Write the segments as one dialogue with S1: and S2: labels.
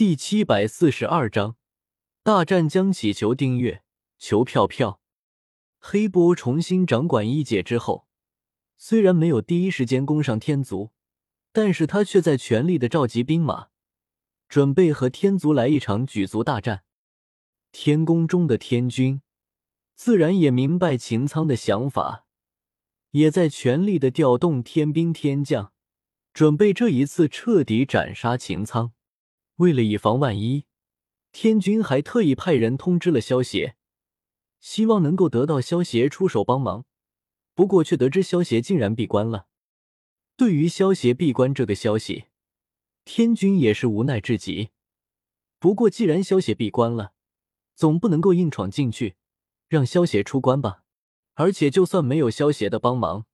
S1: 第七百四十二章大战将起求订阅，求票票。黑波重新掌管一界之后，虽然没有第一时间攻上天族，但是他却在全力的召集兵马，准备和天族来一场举族大战。天宫中的天君自然也明白秦苍的想法，也在全力的调动天兵天将，准备这一次彻底斩杀秦苍。为了以防万一，天君还特意派人通知了萧协，希望能够得到萧协出手帮忙。不过却得知萧协竟然闭关了。对于萧协闭关这个消息，天君也是无奈至极。不过既然萧协闭关了，总不能够硬闯进去，让萧协出关吧。而且就算没有萧协的帮忙，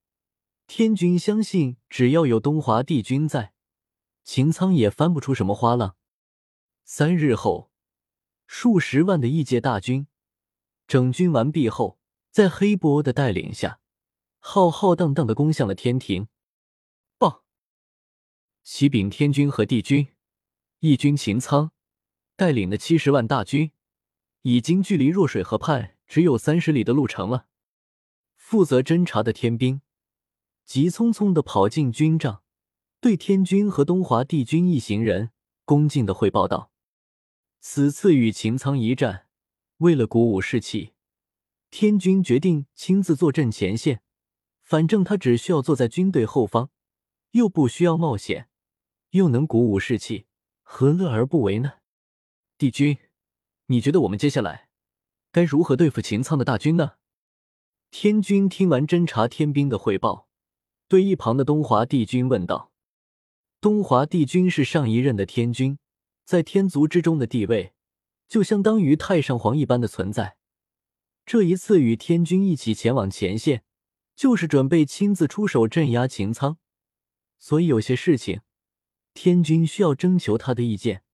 S1: 天君相信只要有东华帝君在，秦苍也翻不出什么花浪。三日后，数十万的异界大军整军完毕后，在黑波的带领下，浩浩荡荡的攻向了天庭。报，启禀天君和帝君，义军秦苍带领的七十万大军，已经距离弱水河畔只有三十里的路程了。负责侦查的天兵急匆匆的跑进军帐，对天君和东华帝君一行人恭敬的汇报道。此次与秦苍一战，为了鼓舞士气，天君决定亲自坐镇前线。反正他只需要坐在军队后方，又不需要冒险，又能鼓舞士气，何乐而不为呢？帝君，你觉得我们接下来该如何对付秦苍的大军呢？天君听完侦察天兵的汇报，对一旁的东华帝君问道：“东华帝君是上一任的天君。”在天族之中的地位，就相当于太上皇一般的存在。这一次与天君一起前往前线，就是准备亲自出手镇压秦苍。所以有些事情，天君需要征求他的意见。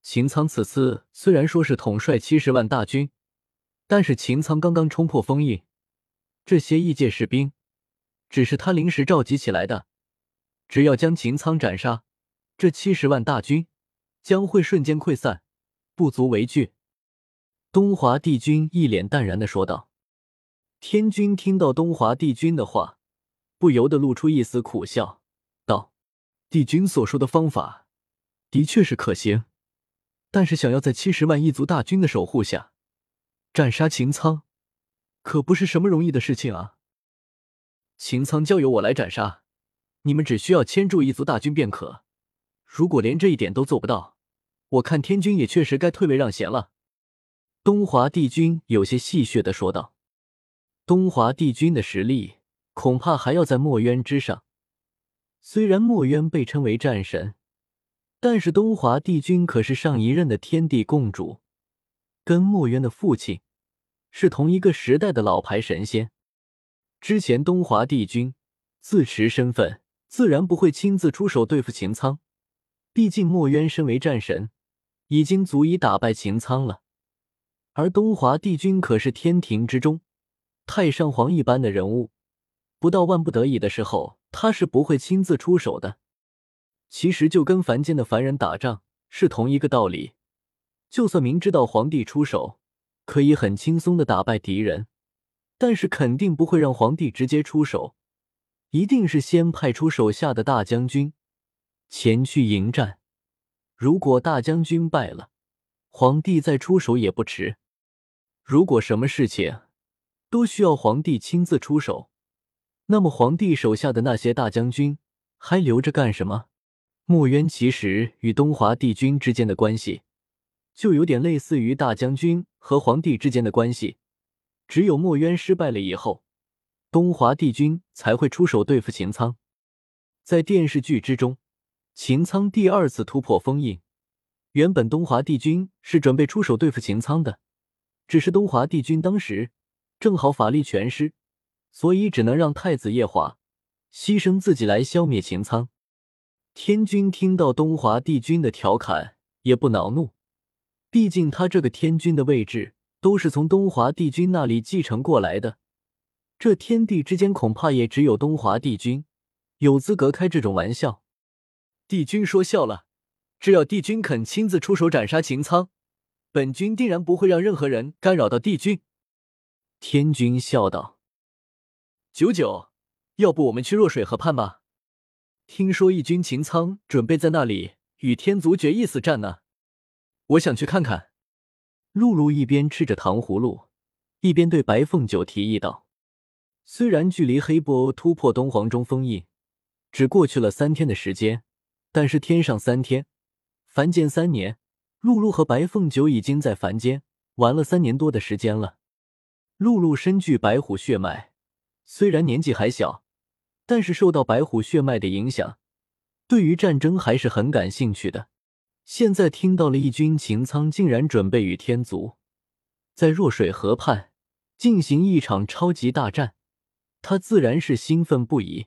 S1: 秦苍此次虽然说是统帅七十万大军，但是秦苍刚刚冲破封印，这些异界士兵只是他临时召集起来的。只要将秦苍斩杀，这七十万大军。将会瞬间溃散，不足为惧。”东华帝君一脸淡然的说道。天君听到东华帝君的话，不由得露出一丝苦笑，道：“帝君所说的方法的确是可行，但是想要在七十万异族大军的守护下斩杀秦苍，可不是什么容易的事情啊！秦苍交由我来斩杀，你们只需要牵住异族大军便可。”如果连这一点都做不到，我看天君也确实该退位让贤了。”东华帝君有些戏谑的说道。东华帝君的实力恐怕还要在墨渊之上。虽然墨渊被称为战神，但是东华帝君可是上一任的天地共主，跟墨渊的父亲是同一个时代的老牌神仙。之前东华帝君自持身份，自然不会亲自出手对付秦苍。毕竟墨渊身为战神，已经足以打败秦苍了，而东华帝君可是天庭之中太上皇一般的人物，不到万不得已的时候，他是不会亲自出手的。其实就跟凡间的凡人打仗是同一个道理，就算明知道皇帝出手可以很轻松的打败敌人，但是肯定不会让皇帝直接出手，一定是先派出手下的大将军。前去迎战，如果大将军败了，皇帝再出手也不迟。如果什么事情都需要皇帝亲自出手，那么皇帝手下的那些大将军还留着干什么？墨渊其实与东华帝君之间的关系，就有点类似于大将军和皇帝之间的关系。只有墨渊失败了以后，东华帝君才会出手对付秦苍。在电视剧之中。秦苍第二次突破封印，原本东华帝君是准备出手对付秦苍的，只是东华帝君当时正好法力全失，所以只能让太子夜华牺牲自己来消灭秦苍。天君听到东华帝君的调侃，也不恼怒，毕竟他这个天君的位置都是从东华帝君那里继承过来的，这天地之间恐怕也只有东华帝君有资格开这种玩笑。帝君说笑了，只要帝君肯亲自出手斩杀秦苍，本君定然不会让任何人干扰到帝君。”天君笑道：“九九，要不我们去弱水河畔吧？听说义军秦苍准备在那里与天族决一死战呢，我想去看看。”露露一边吃着糖葫芦，一边对白凤九提议道：“虽然距离黑布欧突破东皇中封印只过去了三天的时间，但是天上三天，凡间三年，露露和白凤九已经在凡间玩了三年多的时间了。露露身具白虎血脉，虽然年纪还小，但是受到白虎血脉的影响，对于战争还是很感兴趣的。”现在听到了义军秦苍竟然准备与天族在弱水河畔进行一场超级大战，他自然是兴奋不已。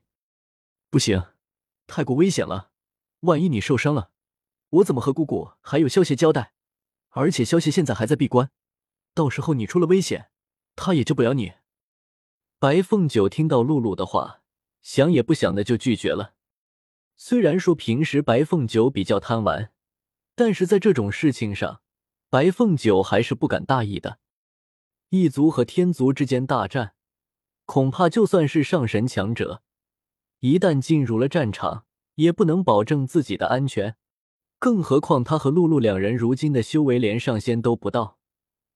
S1: 不行，太过危险了，万一你受伤了，我怎么和姑姑还有萧邪交代？而且萧邪现在还在闭关，到时候你出了危险，他也救不了你。白凤九听到露露的话，想也不想的就拒绝了。虽然说平时白凤九比较贪玩。但是在这种事情上，白凤九还是不敢大意的。异族和天族之间大战，恐怕就算是上神强者，一旦进入了战场，也不能保证自己的安全。更何况他和露露两人如今的修为连上仙都不到，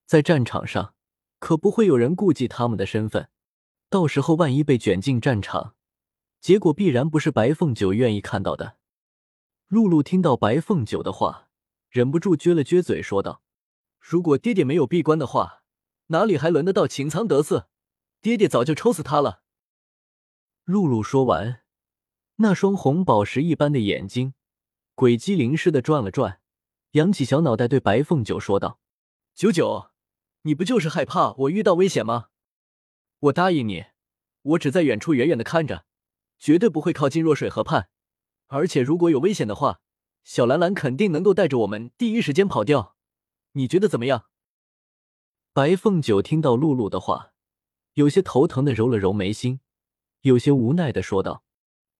S1: 在战场上可不会有人顾忌他们的身份。到时候万一被卷进战场，结果必然不是白凤九愿意看到的。露露听到白凤九的话。忍不住撅了撅嘴，说道：“如果爹爹没有闭关的话，哪里还轮得到秦苍得瑟？爹爹早就抽死他了。”露露说完，那双红宝石一般的眼睛鬼机灵似的转了转，扬起小脑袋对白凤九说道：“九九，你不就是害怕我遇到危险吗？我答应你，我只在远处远远的看着，绝对不会靠近弱水河畔。而且如果有危险的话。”小兰兰肯定能够带着我们第一时间跑掉，你觉得怎么样？白凤九听到露露的话，有些头疼的揉了揉眉心，有些无奈的说道：“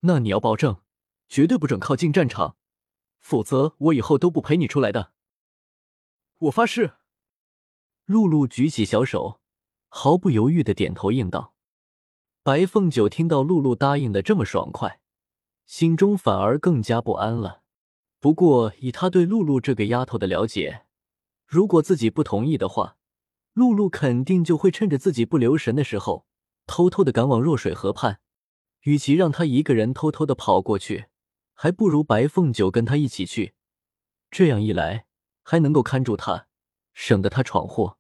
S1: 那你要保证，绝对不准靠近战场，否则我以后都不陪你出来的。”我发誓。露露举起小手，毫不犹豫的点头应道。白凤九听到露露答应的这么爽快，心中反而更加不安了。不过，以他对露露这个丫头的了解，如果自己不同意的话，露露肯定就会趁着自己不留神的时候，偷偷的赶往若水河畔。与其让他一个人偷偷的跑过去，还不如白凤九跟他一起去。这样一来，还能够看住他，省得他闯祸。